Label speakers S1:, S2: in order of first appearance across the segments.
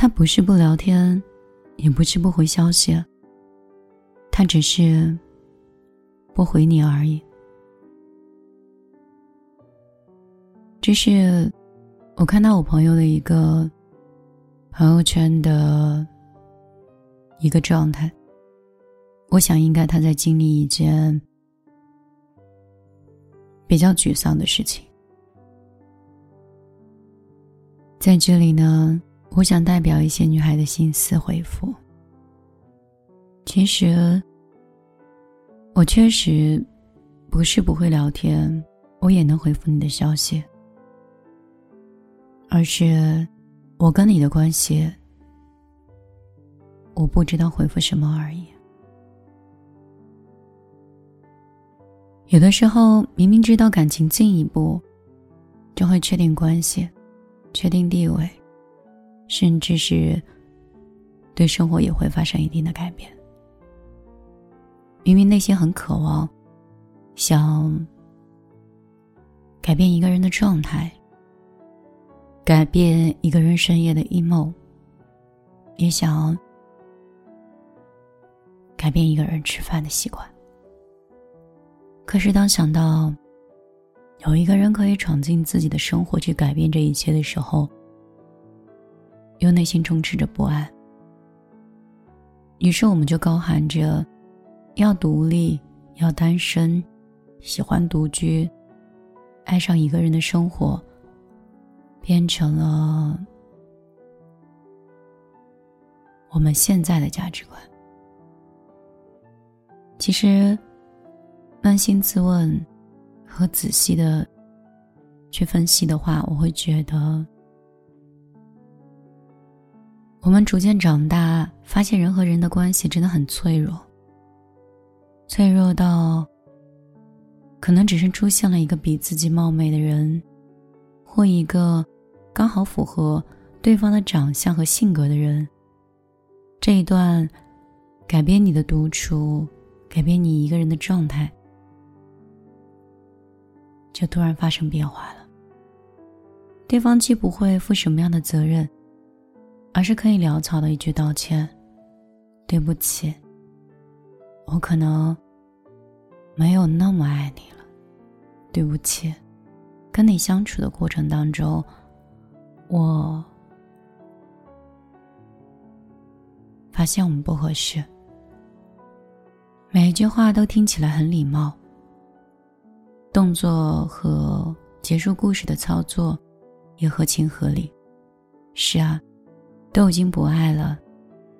S1: 他不是不聊天，也不是不回消息，他只是不回你而已。这是我看到我朋友的一个朋友圈的一个状态。我想，应该他在经历一件比较沮丧的事情。在这里呢，我想代表一些女孩的心思回复。其实，我确实不是不会聊天，我也能回复你的消息，而是我跟你的关系，我不知道回复什么而已。有的时候，明明知道感情进一步，就会确定关系，确定地位，甚至是对生活也会发生一定的改变。明明内心很渴望，想改变一个人的状态，改变一个人深夜的 emo，也想改变一个人吃饭的习惯。可是，当想到有一个人可以闯进自己的生活去改变这一切的时候，又内心充斥着不安。于是，我们就高喊着要独立、要单身、喜欢独居、爱上一个人的生活，变成了我们现在的价值观。其实。扪心自问和仔细的去分析的话，我会觉得，我们逐渐长大，发现人和人的关系真的很脆弱，脆弱到可能只是出现了一个比自己貌美的人，或一个刚好符合对方的长相和性格的人，这一段改变你的独处，改变你一个人的状态。就突然发生变化了。对方既不会负什么样的责任，而是可以潦草的一句道歉：“对不起，我可能没有那么爱你了。对不起，跟你相处的过程当中，我发现我们不合适。”每一句话都听起来很礼貌。动作和结束故事的操作也合情合理。是啊，都已经不爱了，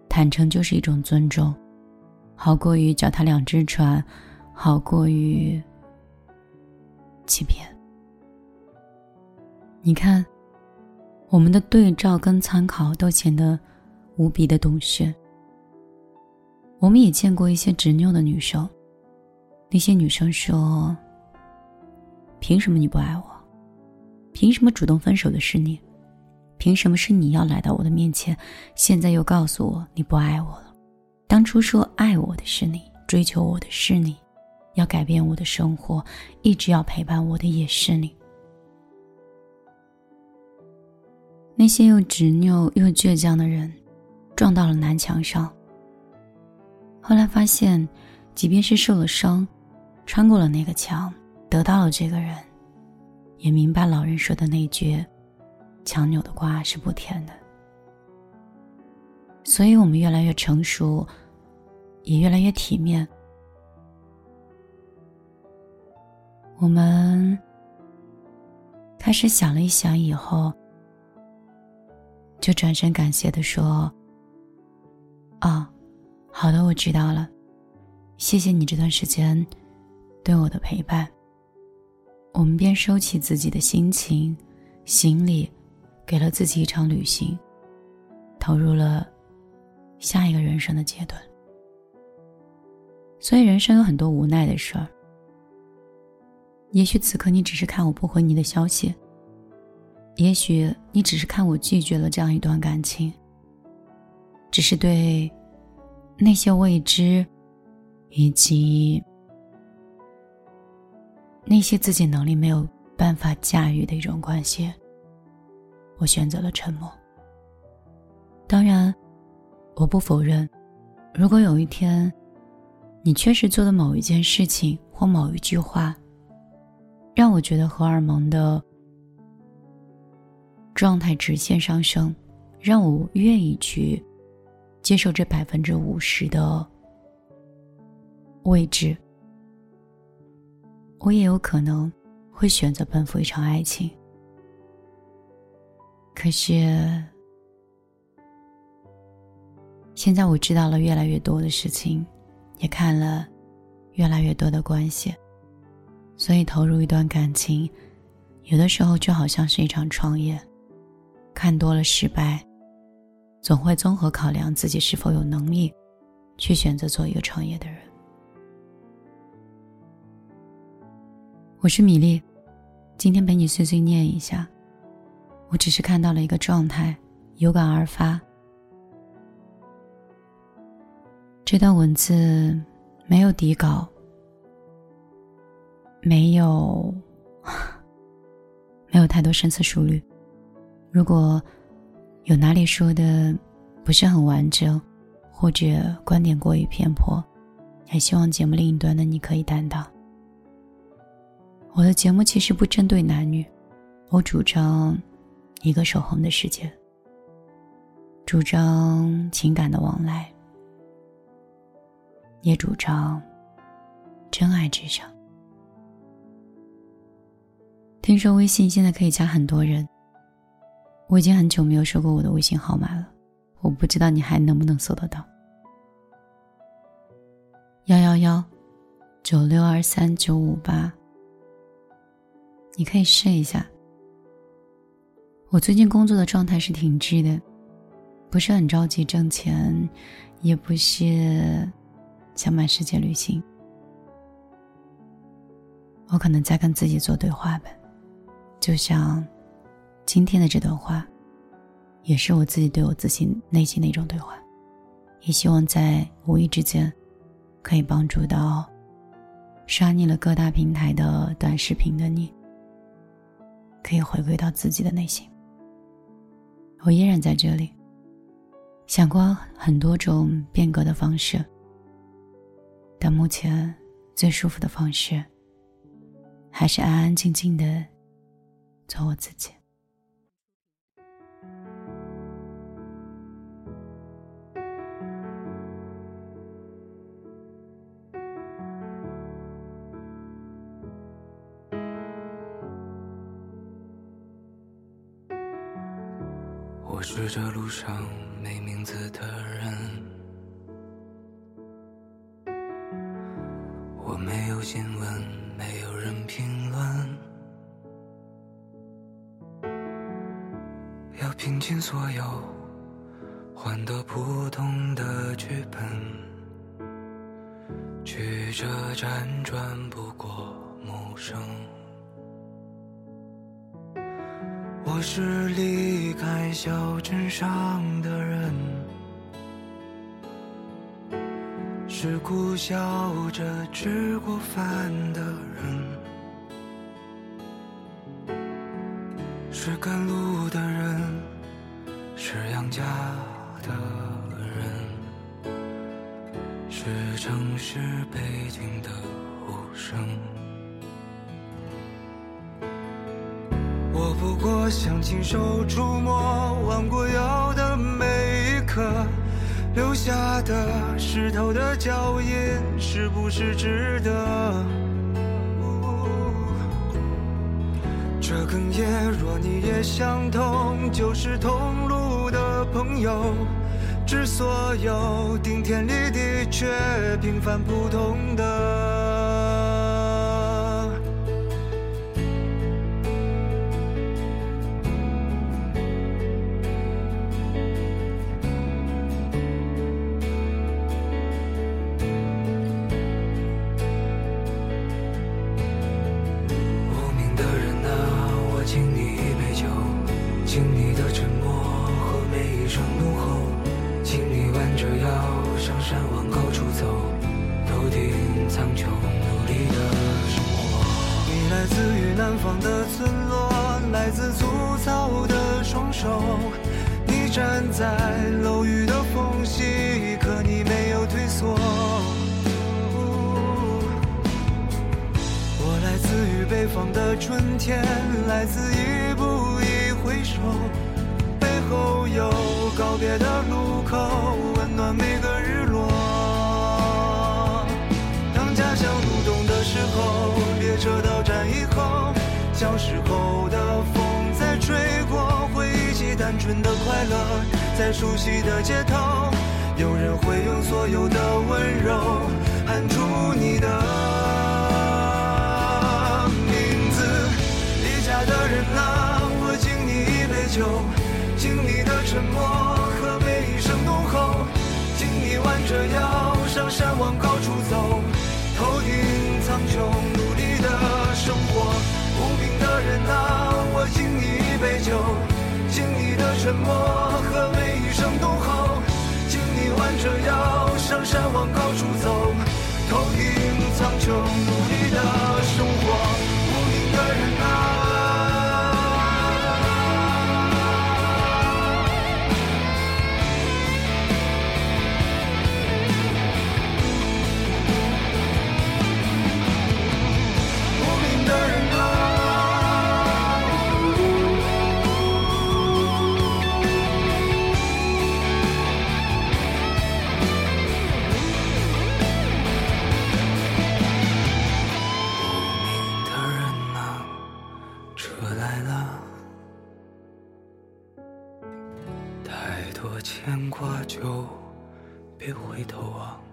S1: 坦诚就是一种尊重，好过于脚踏两只船，好过于欺骗。你看，我们的对照跟参考都显得无比的懂事。我们也见过一些执拗的女生，那些女生说。凭什么你不爱我？凭什么主动分手的是你？凭什么是你要来到我的面前？现在又告诉我你不爱我了？当初说爱我的是你，追求我的是你，要改变我的生活，一直要陪伴我的也是你。那些又执拗又倔强的人，撞到了南墙上。后来发现，即便是受了伤，穿过了那个墙。得到了这个人，也明白老人说的那句“强扭的瓜是不甜的”。所以，我们越来越成熟，也越来越体面。我们开始想了一想以后，就转身感谢的说：“啊，好的，我知道了，谢谢你这段时间对我的陪伴。”我们便收起自己的心情、行李，给了自己一场旅行，投入了下一个人生的阶段。所以，人生有很多无奈的事儿。也许此刻你只是看我不回你的消息，也许你只是看我拒绝了这样一段感情，只是对那些未知以及。那些自己能力没有办法驾驭的一种关系，我选择了沉默。当然，我不否认，如果有一天，你确实做的某一件事情或某一句话，让我觉得荷尔蒙的状态直线上升，让我愿意去接受这百分之五十的位置，我也有可能会选择奔赴一场爱情。可是，现在我知道了越来越多的事情，也看了越来越多的关系，所以投入一段感情，有的时候就好像是一场创业，看多了失败，总会综合考量自己是否有能力去选择做一个创业的人。我是米粒，今天陪你碎碎念一下。我只是看到了一个状态，有感而发。这段文字没有底稿，没有 没有太多深思熟虑。如果有哪里说的不是很完整，或者观点过于偏颇，还希望节目另一端的你可以担当。我的节目其实不针对男女，我主张。一个守恒的世界，主张情感的往来，也主张真爱至上。听说微信现在可以加很多人，我已经很久没有说过我的微信号码了，我不知道你还能不能搜得到。幺幺幺九六二三九五八，你可以试一下。我最近工作的状态是挺滞的，不是很着急挣钱，也不是想满世界旅行。我可能在跟自己做对话吧，就像今天的这段话，也是我自己对我自己内心的一种对话。也希望在无意之间，可以帮助到刷腻了各大平台的短视频的你，可以回归到自己的内心。我依然在这里。想过很多种变革的方式，但目前最舒服的方式，还是安安静静的做我自己。
S2: 是这路上没名字的人，我没有新闻，没有人评论，要拼尽所有，换得普通的剧本，曲折辗转不过陌生。我是离开小镇上的人，是苦笑着吃过饭的人，是赶路的人，是养家的人，是城市背景的无声。不过想亲手触摸弯过腰的每一刻，留下的湿透的脚印，是不是值得？这哽咽，若你也相同，就是同路的朋友。致所有顶天立地却平凡普通的。来自粗糙的双手你站在楼宇的缝隙可你没有退缩。我来自于北方的春天来自一步一回首背后有告别的路口温暖每个日落。当家乡入冬的时候列车到站以后小时候的吹过，回忆起单纯的快乐，在熟悉的街头，有人会用所有的温柔喊出你的名字。离家的人啊，我敬你一杯酒，敬你的沉默和每一声怒吼，敬你弯着腰上山往高处走，头顶苍穹，沉默和每一声怒吼，敬你弯着腰上山往高处走，头顶苍穹，努力的生活。多牵挂就别回头望。